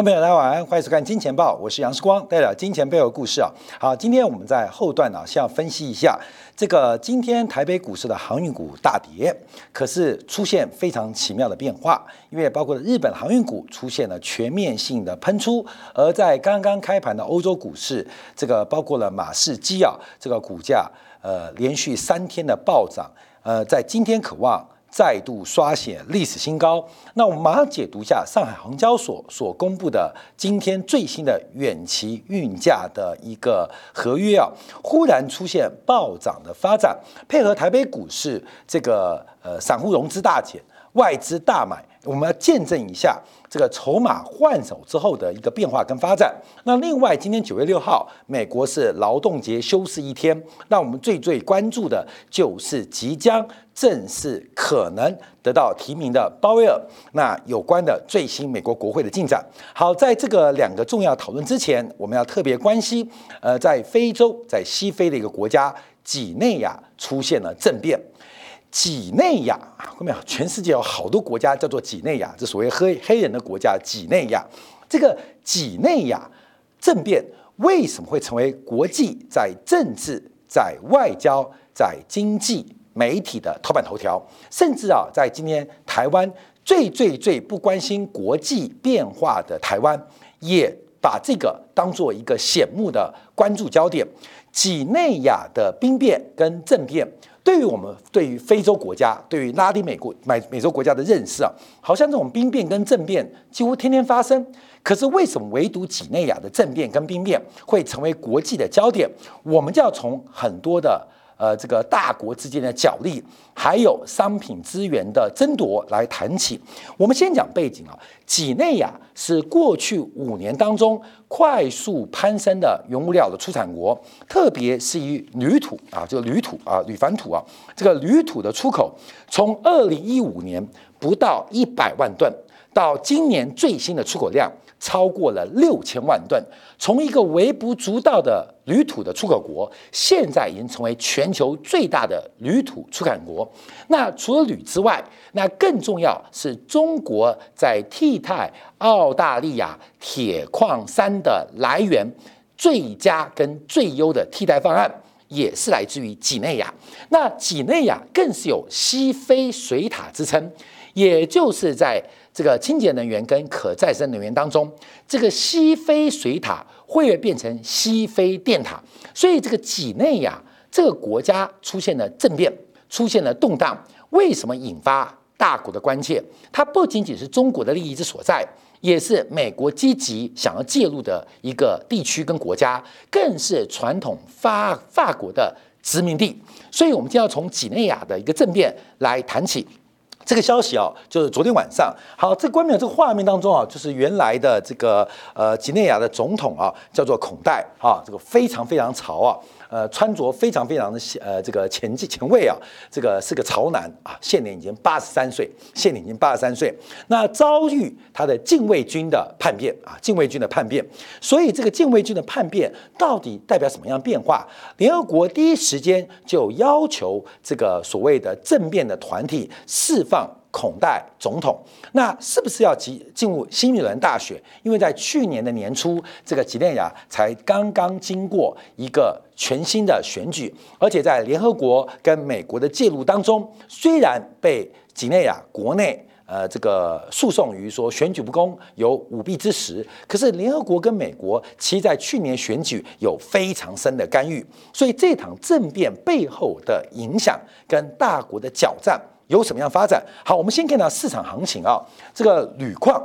观众朋友，大家晚安，欢迎收看《金钱报》，我是杨世光，带来金钱背后的故事啊。好，今天我们在后段呢，先要分析一下这个今天台北股市的航运股大跌，可是出现非常奇妙的变化，因为包括日本航运股出现了全面性的喷出，而在刚刚开盘的欧洲股市，这个包括了马士基啊，这个股价呃连续三天的暴涨，呃，在今天渴望。再度刷新历史新高。那我们马上解读一下上海航交所所公布的今天最新的远期运价的一个合约啊，忽然出现暴涨的发展，配合台北股市这个呃散户融资大减，外资大买，我们要见证一下。这个筹码换手之后的一个变化跟发展。那另外，今天九月六号，美国是劳动节休市一天。那我们最最关注的就是即将正式可能得到提名的鲍威尔。那有关的最新美国国会的进展。好，在这个两个重要讨论之前，我们要特别关心，呃，在非洲，在西非的一个国家几内亚出现了政变。几内亚啊，各位全世界有好多国家叫做几内亚，这所谓黑黑人的国家。几内亚这个几内亚政变为什么会成为国际在政治、在外交、在经济、媒体的头版头条？甚至啊，在今天台湾最最最不关心国际变化的台湾，也把这个当做一个显目的关注焦点。几内亚的兵变跟政变。对于我们对于非洲国家、对于拉丁美国、美美洲国家的认识啊，好像这种兵变跟政变几乎天天发生。可是为什么唯独几内亚的政变跟兵变会成为国际的焦点？我们就要从很多的。呃，这个大国之间的角力，还有商品资源的争夺来谈起。我们先讲背景啊，几内亚是过去五年当中快速攀升的原物料的出产国，特别是以铝土啊，这个铝土啊，铝矾土啊，这个铝土的出口，从二零一五年不到一百万吨，到今年最新的出口量。超过了六千万吨，从一个微不足道的铝土的出口国，现在已经成为全球最大的铝土出产国。那除了铝之外，那更重要是中国在替代澳大利亚铁矿山的来源，最佳跟最优的替代方案，也是来自于几内亚。那几内亚更是有西非水塔之称，也就是在。这个清洁能源跟可再生能源当中，这个西非水塔会变成西非电塔，所以这个几内亚这个国家出现了政变，出现了动荡，为什么引发大国的关切？它不仅仅是中国的利益之所在，也是美国积极想要介入的一个地区跟国家，更是传统法法国的殖民地。所以，我们就要从几内亚的一个政变来谈起。这个消息啊，就是昨天晚上。好，这关面这个画面当中啊，就是原来的这个呃几内亚的总统啊，叫做孔代啊，这个非常非常潮啊。呃，穿着非常非常的呃，这个前前卫啊，这个是个潮男啊，现年已经八十三岁，现年已经八十三岁。那遭遇他的禁卫军的叛变啊，禁卫军的叛变，所以这个禁卫军的叛变到底代表什么样变化？联合国第一时间就要求这个所谓的政变的团体释放。孔代总统，那是不是要进进入新一轮大选？因为在去年的年初，这个几内亚才刚刚经过一个全新的选举，而且在联合国跟美国的介入当中，虽然被几内亚国内呃这个诉讼于说选举不公有舞弊之实，可是联合国跟美国其实在去年选举有非常深的干预，所以这场政变背后的影响跟大国的挑战。有什么样发展？好，我们先看到市场行情啊，这个铝矿，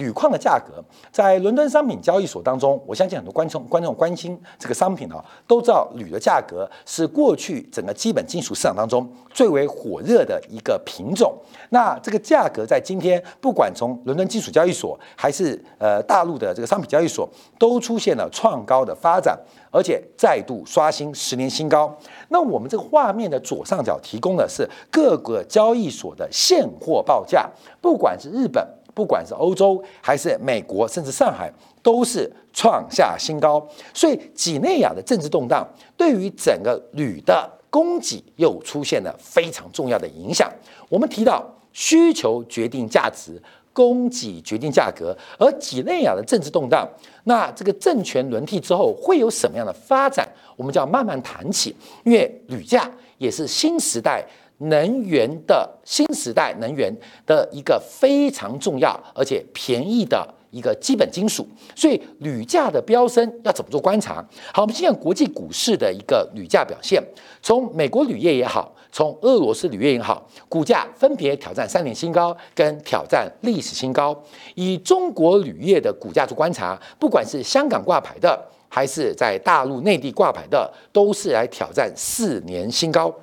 铝矿的价格在伦敦商品交易所当中，我相信很多观众观众关心这个商品啊，都知道铝的价格是过去整个基本金属市场当中最为火热的一个品种。那这个价格在今天，不管从伦敦金属交易所还是呃大陆的这个商品交易所，都出现了创高的发展。而且再度刷新十年新高。那我们这个画面的左上角提供的是各个交易所的现货报价，不管是日本，不管是欧洲，还是美国，甚至上海，都是创下新高。所以，几内亚的政治动荡对于整个铝的供给又出现了非常重要的影响。我们提到需求决定价值，供给决定价格，而几内亚的政治动荡，那这个政权轮替之后会有什么样的发展？我们就要慢慢谈起，因为铝价也是新时代能源的新时代能源的一个非常重要而且便宜的一个基本金属，所以铝价的飙升要怎么做观察？好，我们先看国际股市的一个铝价表现，从美国铝业也好。从俄罗斯铝业也好，股价分别挑战三年新高，跟挑战历史新高。以中国铝业的股价做观察，不管是香港挂牌的，还是在大陆内地挂牌的，都是来挑战四年新高。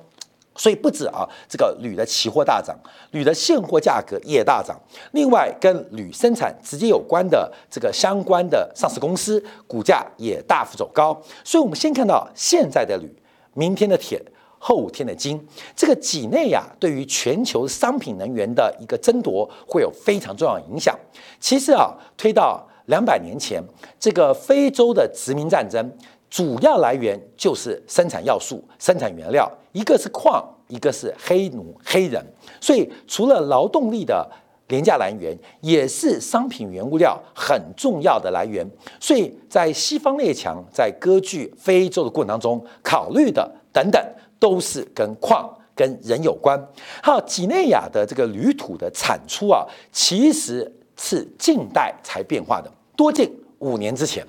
所以不止啊，这个铝的期货大涨，铝的现货价格也大涨。另外，跟铝生产直接有关的这个相关的上市公司股价也大幅走高。所以，我们先看到现在的铝，明天的铁。后天的金，这个几内亚对于全球商品能源的一个争夺会有非常重要的影响。其实啊，推到两百年前，这个非洲的殖民战争主要来源就是生产要素、生产原料，一个是矿，一个是黑奴、黑人。所以，除了劳动力的廉价来源，也是商品原物料很重要的来源。所以在西方列强在割据非洲的过程当中，考虑的等等。都是跟矿跟人有关。好，几内亚的这个铝土的产出啊，其实是近代才变化的，多近五年之前。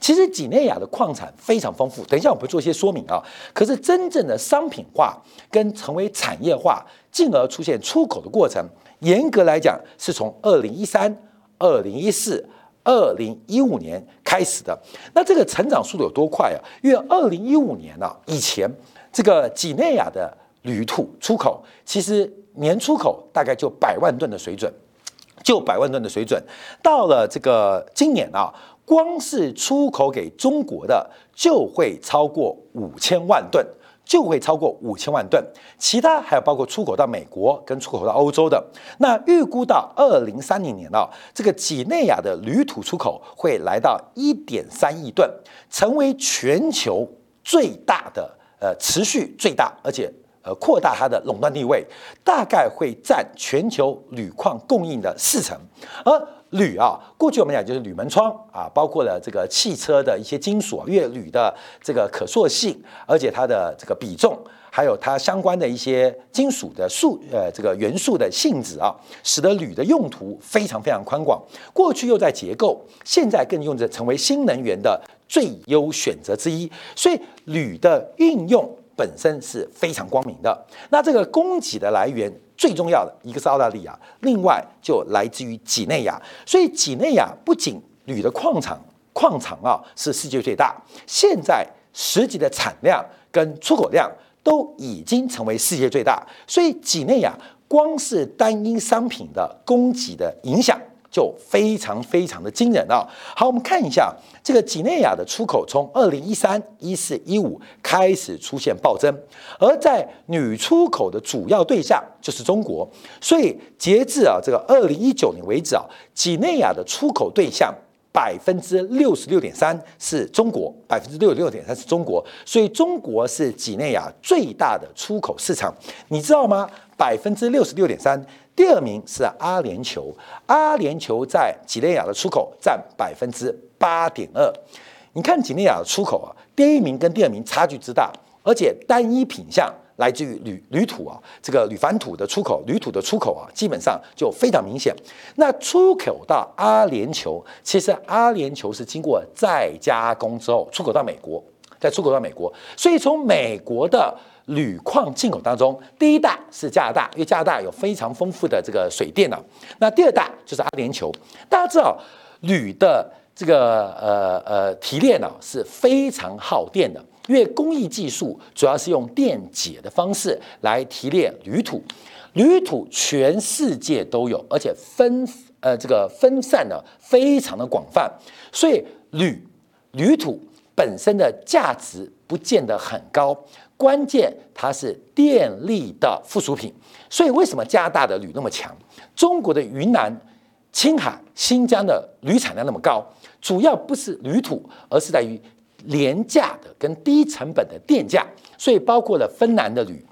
其实几内亚的矿产非常丰富，等一下我们会做一些说明啊。可是真正的商品化跟成为产业化，进而出现出口的过程，严格来讲是从二零一三、二零一四、二零一五年开始的。那这个成长速度有多快啊？因为二零一五年呢，以前。这个几内亚的铝土出口，其实年出口大概就百万吨的水准，就百万吨的水准。到了这个今年啊，光是出口给中国的就会超过五千万吨，就会超过五千万吨。其他还有包括出口到美国跟出口到欧洲的。那预估到二零三零年呢，这个几内亚的铝土出口会来到一点三亿吨，成为全球最大的。呃，持续最大，而且呃扩大它的垄断地位，大概会占全球铝矿供应的四成。而铝啊，过去我们讲就是铝门窗啊，包括了这个汽车的一些金属，因为铝的这个可塑性，而且它的这个比重，还有它相关的一些金属的素呃这个元素的性质啊，使得铝的用途非常非常宽广。过去又在结构，现在更用着成为新能源的。最优选择之一，所以铝的运用本身是非常光明的。那这个供给的来源最重要的一个是澳大利亚，另外就来自于几内亚。所以几内亚不仅铝的矿场矿场啊是世界最大，现在实际的产量跟出口量都已经成为世界最大。所以几内亚光是单一商品的供给的影响。就非常非常的惊人啊！好，我们看一下这个几内亚的出口，从二零一三、一四、一五开始出现暴增，而在女出口的主要对象就是中国，所以截至啊这个二零一九年为止啊，几内亚的出口对象百分之六十六点三是中国，百分之六十六点三是中国，所以中国是几内亚最大的出口市场，你知道吗？百分之六十六点三。第二名是阿联酋，阿联酋在几内亚的出口占百分之八点二。你看几内亚的出口啊，第一名跟第二名差距之大，而且单一品项来自于铝铝土啊，这个铝矾土的出口，铝土的出口啊，基本上就非常明显。那出口到阿联酋，其实阿联酋是经过再加工之后出口到美国，再出口到美国，所以从美国的。铝矿进口当中，第一大是加拿大，因为加拿大有非常丰富的这个水电呢。那第二大就是阿联酋。大家知道，铝的这个呃呃提炼呢是非常耗电的，因为工艺技术主要是用电解的方式来提炼铝土。铝土全世界都有，而且分呃这个分散的非常的广泛，所以铝铝土本身的价值不见得很高。关键它是电力的附属品，所以为什么加拿大的铝那么强？中国的云南、青海、新疆的铝产量那么高，主要不是铝土，而是在于廉价的跟低成本的电价。所以包括了芬兰的铝，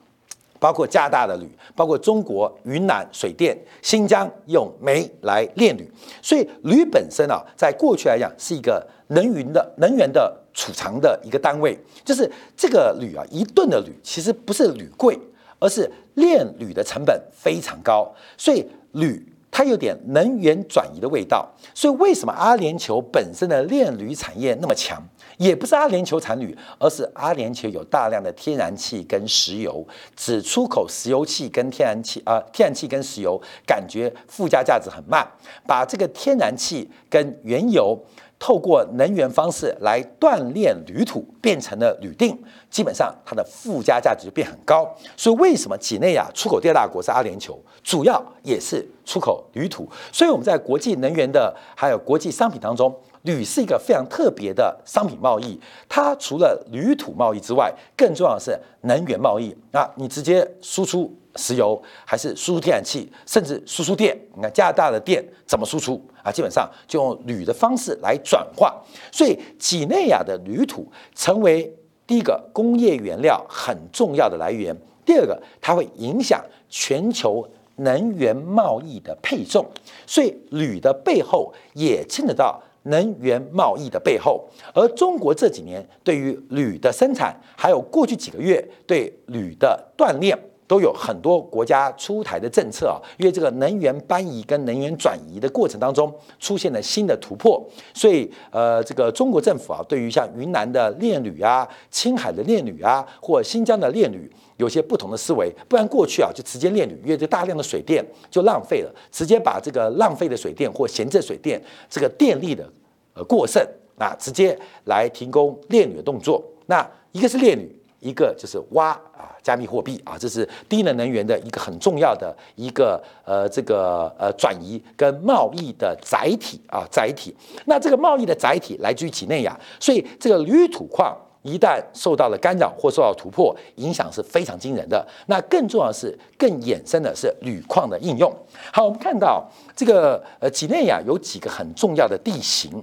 包括加拿大的铝，包括中国云南水电、新疆用煤来炼铝，所以铝本身啊，在过去来讲是一个能源的能源的储藏的一个单位，就是这个铝啊，一吨的铝其实不是铝贵，而是炼铝的成本非常高，所以铝。它有点能源转移的味道，所以为什么阿联酋本身的炼铝产业那么强？也不是阿联酋产铝，而是阿联酋有大量的天然气跟石油，只出口石油气跟天然气啊，天然气跟石油，感觉附加价值很慢，把这个天然气跟原油。透过能源方式来锻炼铝土，变成了铝锭，基本上它的附加价值就变很高。所以为什么几内亚出口第二大国是阿联酋，主要也是出口铝土。所以我们在国际能源的还有国际商品当中，铝是一个非常特别的商品贸易。它除了铝土贸易之外，更重要的是能源贸易啊，你直接输出。石油还是输出天然气，甚至输出电。你看加拿大的电怎么输出啊？基本上就用铝的方式来转化。所以几内亚的铝土成为第一个工业原料很重要的来源。第二个，它会影响全球能源贸易的配重。所以铝的背后也牵扯到能源贸易的背后。而中国这几年对于铝的生产，还有过去几个月对铝的锻炼。都有很多国家出台的政策啊，因为这个能源搬移跟能源转移的过程当中出现了新的突破，所以呃，这个中国政府啊，对于像云南的炼铝啊、青海的炼铝啊，或新疆的炼铝，有些不同的思维。不然过去啊，就直接炼铝，因为这大量的水电就浪费了，直接把这个浪费的水电或闲置水电这个电力的呃过剩啊，直接来提供炼铝的动作。那一个是炼铝。一个就是挖啊，加密货币啊，这是低能能源的一个很重要的一个呃这个呃转移跟贸易的载体啊载体。那这个贸易的载体来自于几内亚，所以这个铝土矿一旦受到了干扰或受到突破，影响是非常惊人的。那更重要的是，更衍生的是铝矿的应用。好，我们看到这个呃几内亚有几个很重要的地形。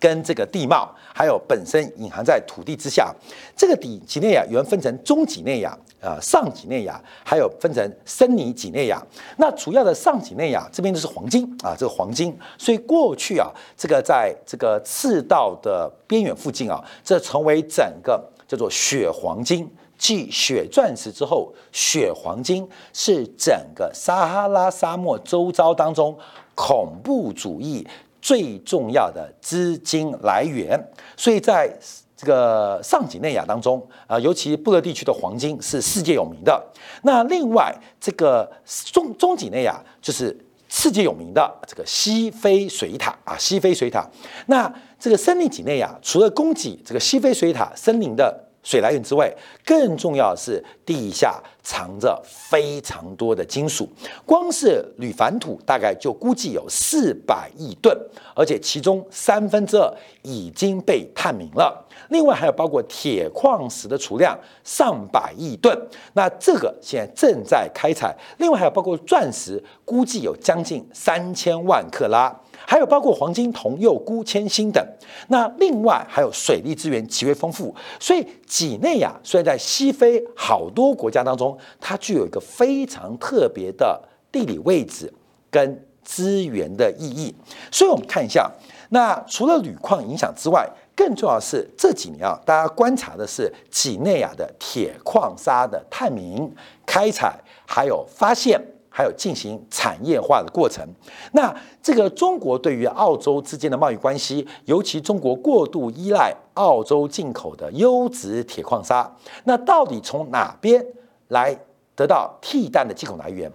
跟这个地貌，还有本身隐含在土地之下，这个底几内亚原分成中几内亚、啊上几内亚，还有分成森尼几内亚。那主要的上几内亚这边就是黄金啊，这个黄金。所以过去啊，这个在这个赤道的边缘附近啊，这成为整个叫做血黄金，继血钻石之后，血黄金是整个撒哈拉沙漠周遭当中恐怖主义。最重要的资金来源，所以在这个上几内亚当中啊，尤其布勒地区的黄金是世界有名的。那另外这个中中几内亚就是世界有名的这个西非水塔啊，西非水塔。那这个森林几内亚除了供给这个西非水塔森林的。水来源之外，更重要的是地下藏着非常多的金属，光是铝矾土大概就估计有四百亿吨，而且其中三分之二已经被探明了。另外还有包括铁矿石的储量上百亿吨，那这个现在正在开采。另外还有包括钻石，估计有将近三千万克拉。还有包括黄金、铜、铀、钴、铅、锌等，那另外还有水利资源极为丰富，所以几内亚虽然在西非好多国家当中，它具有一个非常特别的地理位置跟资源的意义。所以我们看一下，那除了铝矿影响之外，更重要的是这几年啊，大家观察的是几内亚的铁矿砂的探明、开采还有发现。还有进行产业化的过程。那这个中国对于澳洲之间的贸易关系，尤其中国过度依赖澳洲进口的优质铁矿砂，那到底从哪边来得到替代的进口来源？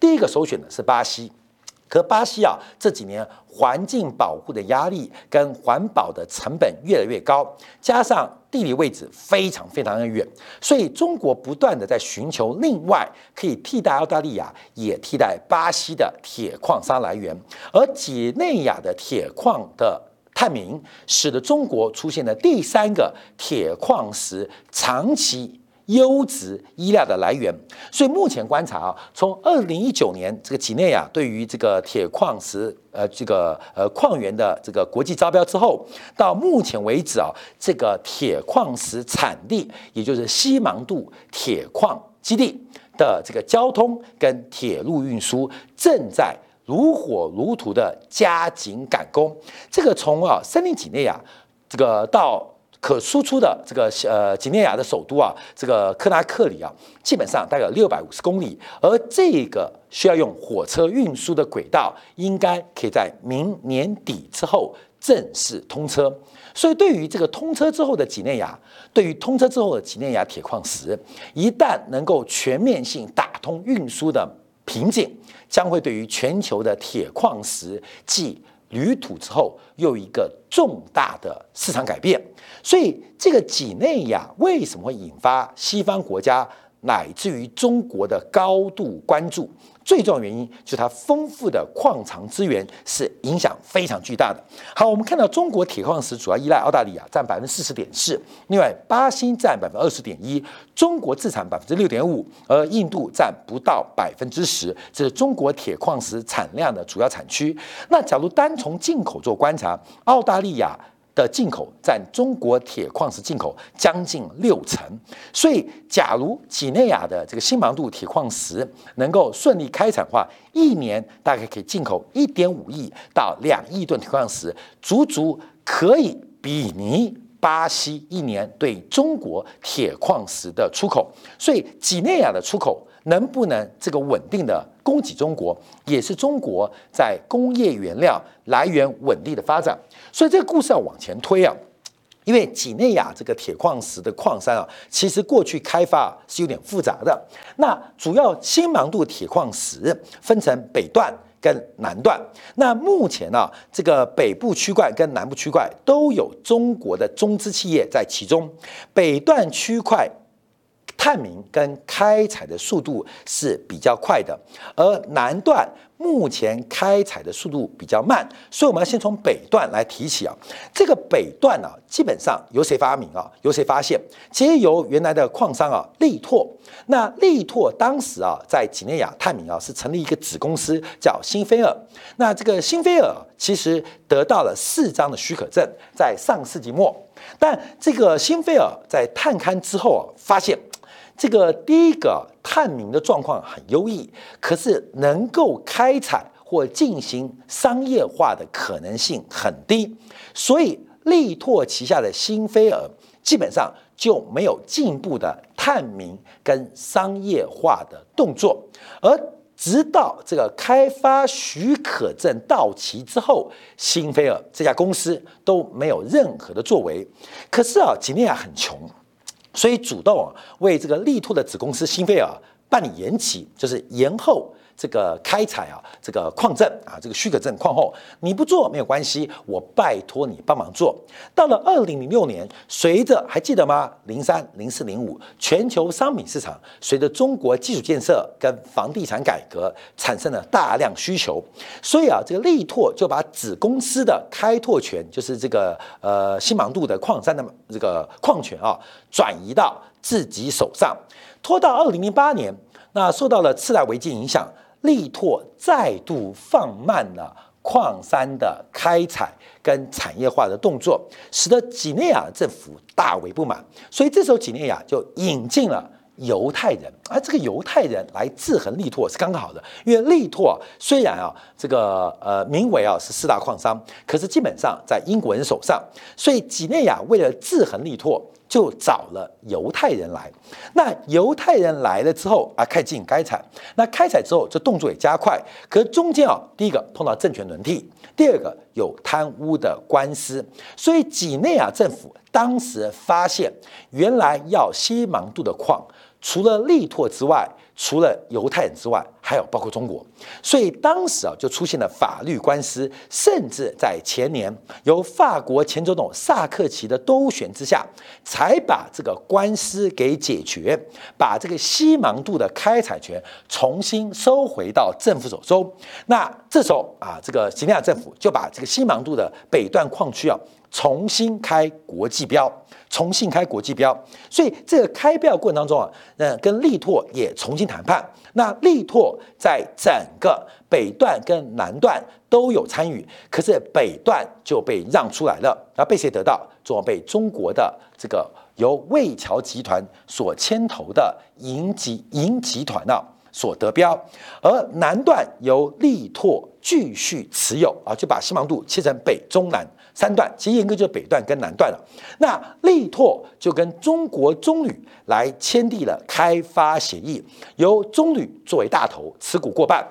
第一个首选的是巴西。可巴西啊，这几年环境保护的压力跟环保的成本越来越高，加上地理位置非常非常的远，所以中国不断的在寻求另外可以替代澳大利亚，也替代巴西的铁矿砂来源。而几内亚的铁矿的探明，使得中国出现了第三个铁矿石长期。优质医疗的来源，所以目前观察啊，从二零一九年这个几内亚对于这个铁矿石呃这个呃矿源的这个国际招标之后，到目前为止啊，这个铁矿石产地，也就是西芒杜铁矿基地，的这个交通跟铁路运输正在如火如荼的加紧赶工。这个从啊森林几内亚这个到可输出的这个呃几内亚的首都啊，这个科纳克里啊，基本上大概有六百五十公里，而这个需要用火车运输的轨道，应该可以在明年底之后正式通车。所以，对于这个通车之后的几内亚，对于通车之后的几内亚铁矿石，一旦能够全面性打通运输的瓶颈，将会对于全球的铁矿石继铝土之后又一个重大的市场改变。所以，这个几内亚为什么会引发西方国家乃至于中国的高度关注？最重要原因就是它丰富的矿藏资源是影响非常巨大的。好，我们看到中国铁矿石主要依赖澳大利亚，占百分之四十点四，另外巴西占百分之二十点一，中国自产百分之六点五，而印度占不到百分之十，这是中国铁矿石产量的主要产区。那假如单从进口做观察，澳大利亚。的进口占中国铁矿石进口将近六成，所以假如几内亚的这个新芒度铁矿石能够顺利开采化，一年大概可以进口一点五亿到两亿吨铁矿石，足足可以比拟巴西一年对中国铁矿石的出口。所以几内亚的出口能不能这个稳定的供给中国，也是中国在工业原料来源稳定的发展。所以这个故事要往前推啊，因为几内亚这个铁矿石的矿山啊，其实过去开发是有点复杂的。那主要新芒度铁矿石分成北段跟南段。那目前呢，这个北部区块跟南部区块都有中国的中资企业在其中。北段区块探明跟开采的速度是比较快的，而南段。目前开采的速度比较慢，所以我们要先从北段来提起啊。这个北段呢，基本上由谁发明啊？由谁发现？其实由原来的矿商啊，力拓。那力拓当时啊，在几内亚探明啊，是成立一个子公司叫新菲尔。那这个新菲尔其实得到了四张的许可证，在上世纪末。但这个新菲尔在探勘之后啊，发现。这个第一个探明的状况很优异，可是能够开采或进行商业化的可能性很低，所以力拓旗下的新菲尔基本上就没有进一步的探明跟商业化的动作，而直到这个开发许可证到期之后，新菲尔这家公司都没有任何的作为。可是啊，吉尼亚很穷。所以主动为这个力拓的子公司新菲尔办理延期，就是延后这个开采啊，这个矿证啊，这个许可证矿后，你不做没有关系，我拜托你帮忙做。到了二零零六年，随着还记得吗？零三、零四、零五，全球商品市场随着中国基础建设跟房地产改革产生了大量需求，所以啊，这个力拓就把子公司的开拓权，就是这个呃新芒度的矿山的这个矿权啊。转移到自己手上，拖到二零零八年，那受到了次贷危机影响，力拓再度放慢了矿山的开采跟产业化的动作，使得几内亚政府大为不满，所以这时候几内亚就引进了犹太人，而这个犹太人来制衡力拓是刚刚好的，因为力拓虽然啊这个呃名为啊是四大矿商，可是基本上在英国人手上，所以几内亚为了制衡力拓。就找了犹太人来，那犹太人来了之后啊，开始进行开采。那开采之后，这动作也加快。可中间啊，第一个碰到政权轮替，第二个有贪污的官司，所以几内亚政府当时发现，原来要西芒度的矿，除了力拓之外。除了犹太人之外，还有包括中国，所以当时啊就出现了法律官司，甚至在前年由法国前总统萨克齐的兜旋之下，才把这个官司给解决，把这个西芒度的开采权重新收回到政府手中。那这时候啊，这个吉尼亚政府就把这个西芒度的北段矿区啊重新开国际标。重新开国际标，所以这个开标过程当中啊，呃，跟力拓也重新谈判。那力拓在整个北段跟南段都有参与，可是北段就被让出来了，然后被谁得到？主要被中国的这个由魏桥集团所牵头的银集银集团啊所得标，而南段由力拓继续持有啊，就把西芒度切成北中南三段，其实严格就是北段跟南段了。那力拓就跟中国中铝来签订了开发协议，由中铝作为大头持股过半。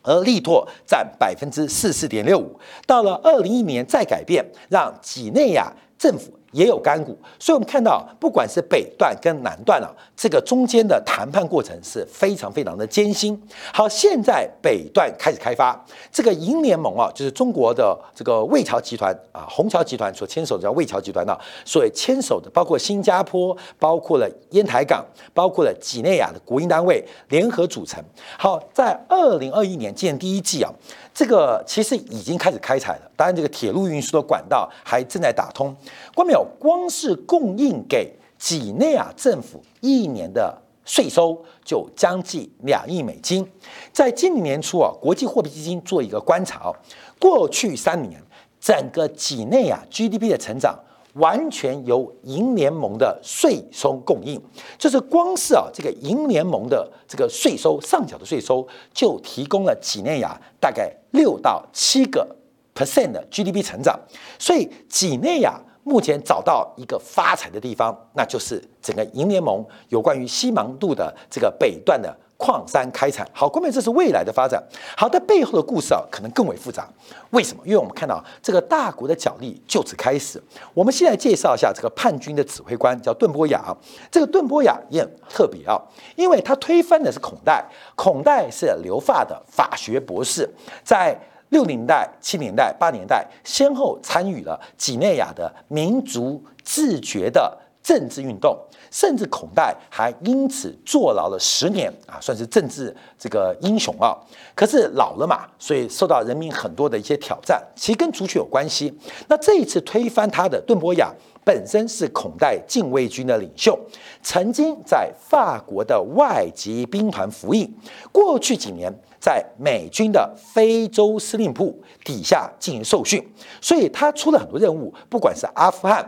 而力拓占百分之四四点六五，到了二零一年再改变，让几内亚政府。也有干股，所以我们看到，不管是北段跟南段啊，这个中间的谈判过程是非常非常的艰辛。好，现在北段开始开发，这个银联盟啊，就是中国的这个魏桥集团啊，虹桥集团所牵手的叫魏桥集团呢，所以牵手的包括新加坡，包括了烟台港，包括了几内亚的国营单位联合组成。好，在二零二一年建第一季啊。这个其实已经开始开采了，当然这个铁路运输的管道还正在打通。关没光是供应给几内亚政府一年的税收就将近两亿美金。在今年年初啊，国际货币基金做一个观察，过去三年整个几内亚 GDP 的成长。完全由银联盟的税收供应，就是光是啊这个银联盟的这个税收上缴的税收，就提供了几内亚大概六到七个 percent 的 GDP 成长，所以几内亚目前找到一个发财的地方，那就是整个银联盟有关于西芒度的这个北段的。矿山开采，好，后面这是未来的发展。好，的背后的故事啊，可能更为复杂。为什么？因为我们看到这个大国的角力就此开始。我们现在介绍一下这个叛军的指挥官，叫顿波雅。这个顿波雅也很特别啊，因为他推翻的是孔代。孔代是留发的法学博士，在六零年代、七年代、八年代，先后参与了几内亚的民族自觉的政治运动。甚至孔代还因此坐牢了十年啊，算是政治这个英雄啊。可是老了嘛，所以受到人民很多的一些挑战，其实跟族群有关系。那这一次推翻他的顿波雅本身是孔代禁卫军的领袖，曾经在法国的外籍兵团服役，过去几年在美军的非洲司令部底下进行受训，所以他出了很多任务，不管是阿富汗。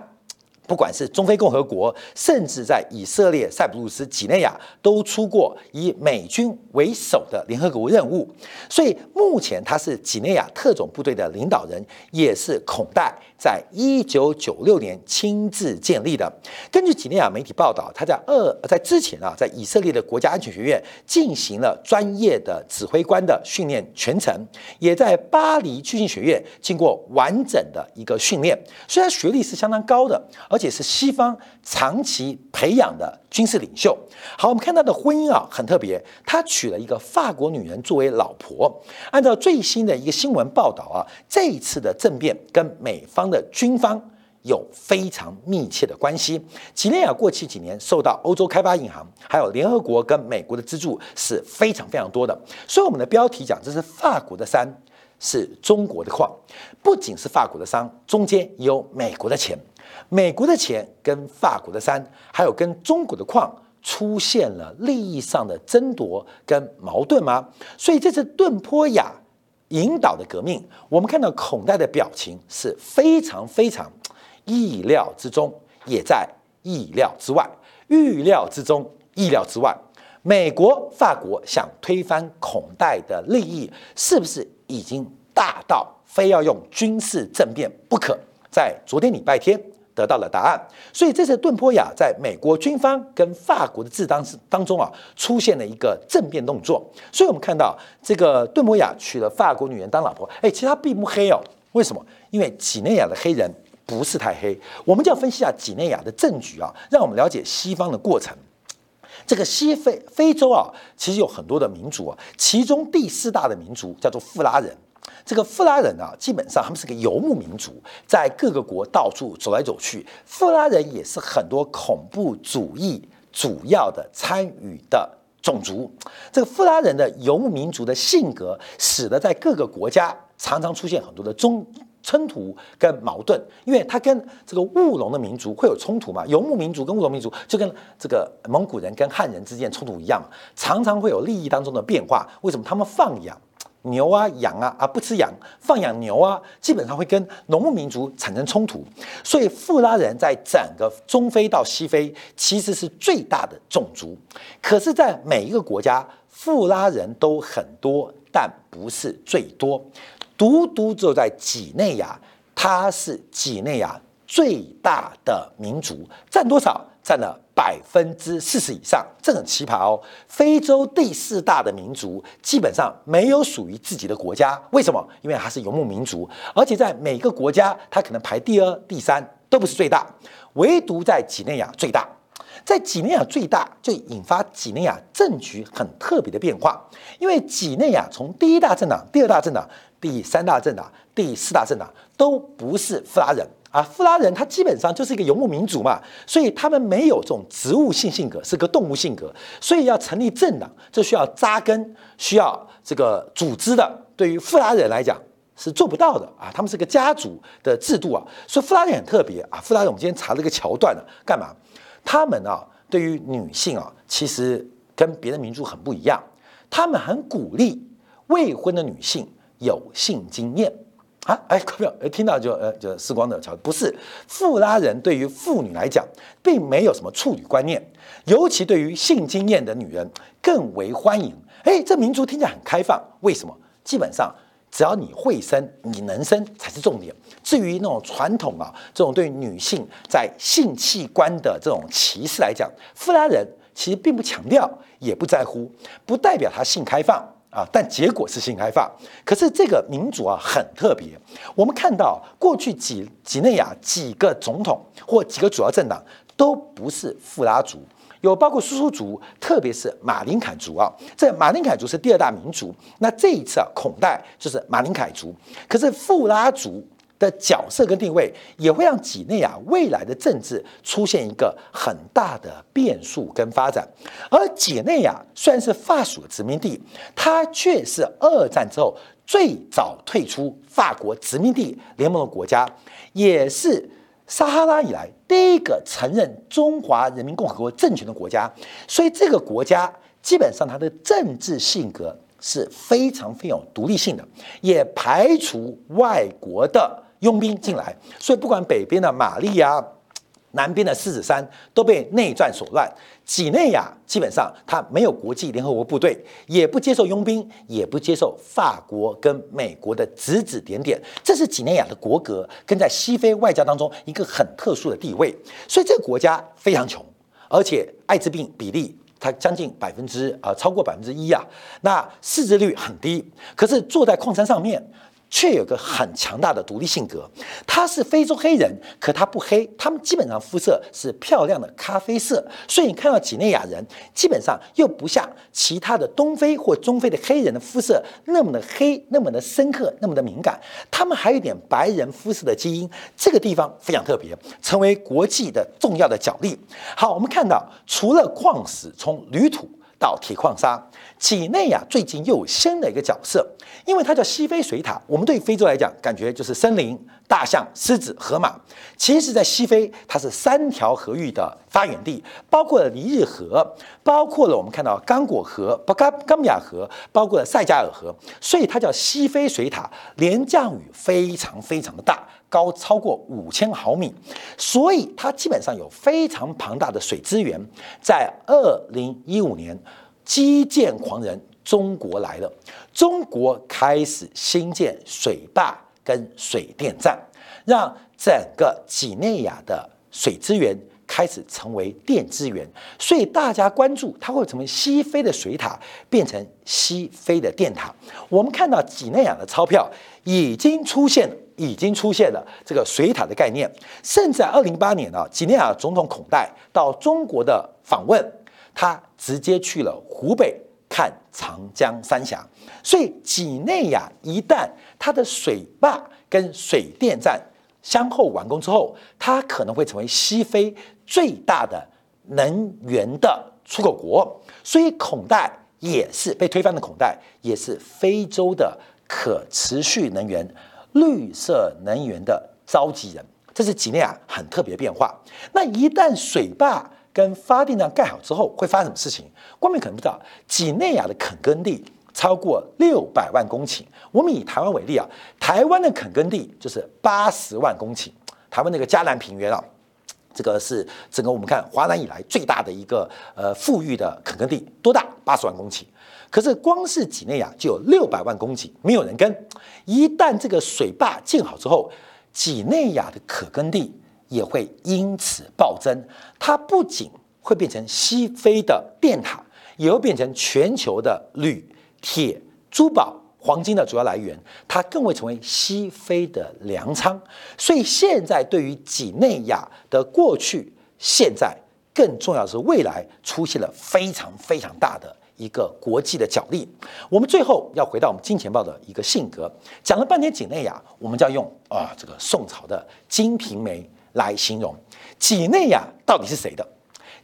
不管是中非共和国，甚至在以色列、塞浦路斯、几内亚，都出过以美军为首的联合国任务。所以目前他是几内亚特种部队的领导人，也是孔代在一九九六年亲自建立的。根据几内亚媒体报道，他在二在之前啊，在以色列的国家安全学院进行了专业的指挥官的训练全程，也在巴黎军训学院经过完整的一个训练，虽然学历是相当高的。而且是西方长期培养的军事领袖。好，我们看他的婚姻啊，很特别，他娶了一个法国女人作为老婆。按照最新的一个新闻报道啊，这一次的政变跟美方的军方有非常密切的关系。几内亚过去几年受到欧洲开发银行、还有联合国跟美国的资助是非常非常多的。所以我们的标题讲，这是法国的山，是中国的矿，不仅是法国的山，中间有美国的钱。美国的钱跟法国的山，还有跟中国的矿出现了利益上的争夺跟矛盾吗？所以这次顿坡雅引导的革命，我们看到孔代的表情是非常非常意料之中，也在意料之外，预料之中，意料之外。美国、法国想推翻孔代的利益，是不是已经大到非要用军事政变不可？在昨天礼拜天。得到了答案，所以这次顿波雅在美国军方跟法国的治当当中啊，出现了一个政变动作。所以我们看到这个顿波雅娶了法国女人当老婆，哎，其实他并不黑哦。为什么？因为几内亚的黑人不是太黑。我们就要分析下几内亚的政局啊，让我们了解西方的过程。这个西非非洲啊，其实有很多的民族啊，其中第四大的民族叫做富拉人。这个富拉人啊，基本上他们是个游牧民族，在各个国到处走来走去。富拉人也是很多恐怖主义主要的参与的种族。这个富拉人的游牧民族的性格，使得在各个国家常常出现很多的中冲突跟矛盾，因为他跟这个务农的民族会有冲突嘛。游牧民族跟务农民族就跟这个蒙古人跟汉人之间冲突一样，常常会有利益当中的变化。为什么他们放养？牛啊、羊啊啊不吃羊，放养牛啊，基本上会跟农牧民族产生冲突。所以富拉人在整个中非到西非其实是最大的种族。可是，在每一个国家，富拉人都很多，但不是最多。独独只有在几内亚，它是几内亚最大的民族，占多少？占了百分之四十以上，这很奇葩哦。非洲第四大的民族基本上没有属于自己的国家，为什么？因为它是游牧民族，而且在每个国家，它可能排第二、第三，都不是最大，唯独在几内亚最大。在几内亚最大，就引发几内亚政局很特别的变化，因为几内亚从第一大政党、第二大政党、第三大政党、第四大政党都不是富拉人。啊，富拉人他基本上就是一个游牧民族嘛，所以他们没有这种植物性性格，是个动物性格，所以要成立政党，这需要扎根，需要这个组织的。对于富拉人来讲是做不到的啊，他们是个家族的制度啊，所以富拉人很特别啊。富拉人我们今天查了一个桥段呢，干嘛？他们啊，对于女性啊，其实跟别的民族很不一样，他们很鼓励未婚的女性有性经验。啊，哎，不要，听到就呃，就时光的桥，不是富拉人对于妇女来讲，并没有什么处女观念，尤其对于性经验的女人更为欢迎。哎，这民族听起来很开放，为什么？基本上只要你会生，你能生才是重点。至于那种传统啊，这种对女性在性器官的这种歧视来讲，富拉人其实并不强调，也不在乎，不代表他性开放。啊，但结果是新开放。可是这个民族啊很特别。我们看到过去几几内亚几个总统或几个主要政党都不是富拉族，有包括苏苏族，特别是马林凯族啊。这马林凯族是第二大民族。那这一次啊，孔代就是马林凯族。可是富拉族。的角色跟定位也会让几内亚未来的政治出现一个很大的变数跟发展，而几内亚虽然是法属殖民地，它却是二战之后最早退出法国殖民地联盟的国家，也是撒哈拉以来第一个承认中华人民共和国政权的国家，所以这个国家基本上它的政治性格是非常非常有独立性的，也排除外国的。佣兵进来，所以不管北边的玛利亚，南边的狮子山都被内战所乱。几内亚基本上它没有国际联合国部队，也不接受佣兵，也不接受法国跟美国的指指点点。这是几内亚的国格跟在西非外交当中一个很特殊的地位。所以这个国家非常穷，而且艾滋病比例它将近百分之啊超过百分之一啊，那识字率很低。可是坐在矿山上面。却有个很强大的独立性格，他是非洲黑人，可他不黑，他们基本上肤色是漂亮的咖啡色，所以你看到几内亚人基本上又不像其他的东非或中非的黑人的肤色那么的黑，那么的深刻，那么的敏感，他们还有点白人肤色的基因，这个地方非常特别，成为国际的重要的角力。好，我们看到除了矿石，从铝土。到铁矿砂，几内亚最近又新的一个角色，因为它叫西非水塔。我们对非洲来讲，感觉就是森林、大象、狮子、河马。其实，在西非，它是三条河域的发源地，包括了尼日河，包括了我们看到刚果河、巴嘎冈比亚河，包括了塞加尔河，所以它叫西非水塔。连降雨非常非常的大，高超过五千毫米，所以它基本上有非常庞大的水资源。在二零一五年。基建狂人中国来了，中国开始兴建水坝跟水电站，让整个几内亚的水资源开始成为电资源，所以大家关注它会成为西非的水塔，变成西非的电塔。我们看到几内亚的钞票已经出现，已经出现了这个水塔的概念，甚至二零八年啊，几内亚总统孔代到中国的访问。他直接去了湖北看长江三峡，所以几内亚一旦它的水坝跟水电站相后完工之后，它可能会成为西非最大的能源的出口国。所以孔代也是被推翻的孔代，也是非洲的可持续能源、绿色能源的召集人。这是几内亚很特别变化。那一旦水坝，跟发电站盖好之后会发生什么事情？光明可能不知道。几内亚的垦耕地超过六百万公顷。我们以台湾为例啊，台湾的垦耕地就是八十万公顷，台湾那个嘉南平原啊，这个是整个我们看华南以来最大的一个呃富裕的垦耕地，多大？八十万公顷。可是光是几内亚就有六百万公顷，没有人耕。一旦这个水坝建好之后，几内亚的可耕地也会因此暴增。它不仅会变成西非的电塔，也会变成全球的铝、铁、珠宝、黄金的主要来源。它更会成为西非的粮仓。所以现在对于几内亚的过去、现在，更重要的是未来，出现了非常非常大的。一个国际的角力，我们最后要回到我们金钱豹的一个性格，讲了半天几内亚，我们就要用啊这个宋朝的《金瓶梅》来形容几内亚到底是谁的？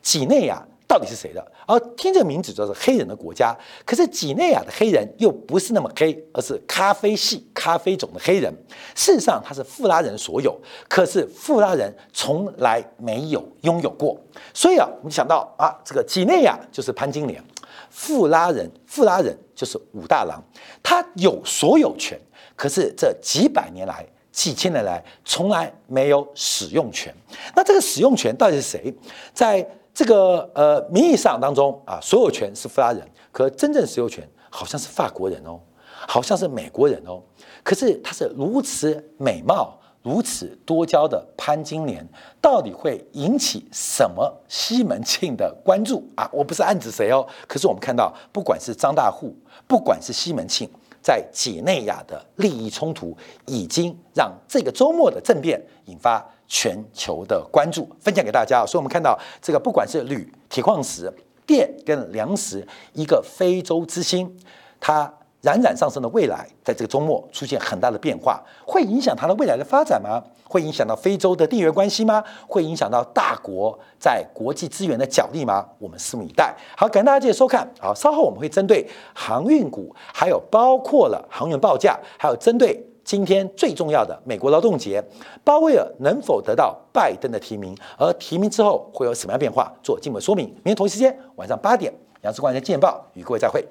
几内亚到底是谁的？而听这名字就是黑人的国家，可是几内亚的黑人又不是那么黑，而是咖啡系、咖啡种的黑人。事实上，他是富拉人所有，可是富拉人从来没有拥有过。所以啊，我们想到啊，这个几内亚就是潘金莲。富拉人，富拉人就是武大郎，他有所有权，可是这几百年来、几千年来，从来没有使用权。那这个使用权到底是谁？在这个呃名义上当中啊，所有权是富拉人，可真正使用权好像是法国人哦，好像是美国人哦。可是他是如此美貌。如此多娇的潘金莲，到底会引起什么西门庆的关注啊？我不是暗指谁哦，可是我们看到，不管是张大户，不管是西门庆，在几内亚的利益冲突，已经让这个周末的政变引发全球的关注。分享给大家，所以我们看到这个，不管是铝、铁矿石、电跟粮食，一个非洲之星，它。冉冉上升的未来，在这个周末出现很大的变化，会影响它的未来的发展吗？会影响到非洲的地缘关系吗？会影响到大国在国际资源的角力吗？我们拭目以待。好，感谢大家继续收看。好，稍后我们会针对航运股，还有包括了航运报价，还有针对今天最重要的美国劳动节，鲍威尔能否得到拜登的提名，而提名之后会有什么样变化，做进一步说明。明天同一时间晚上八点，杨志光在《见报》与各位再会。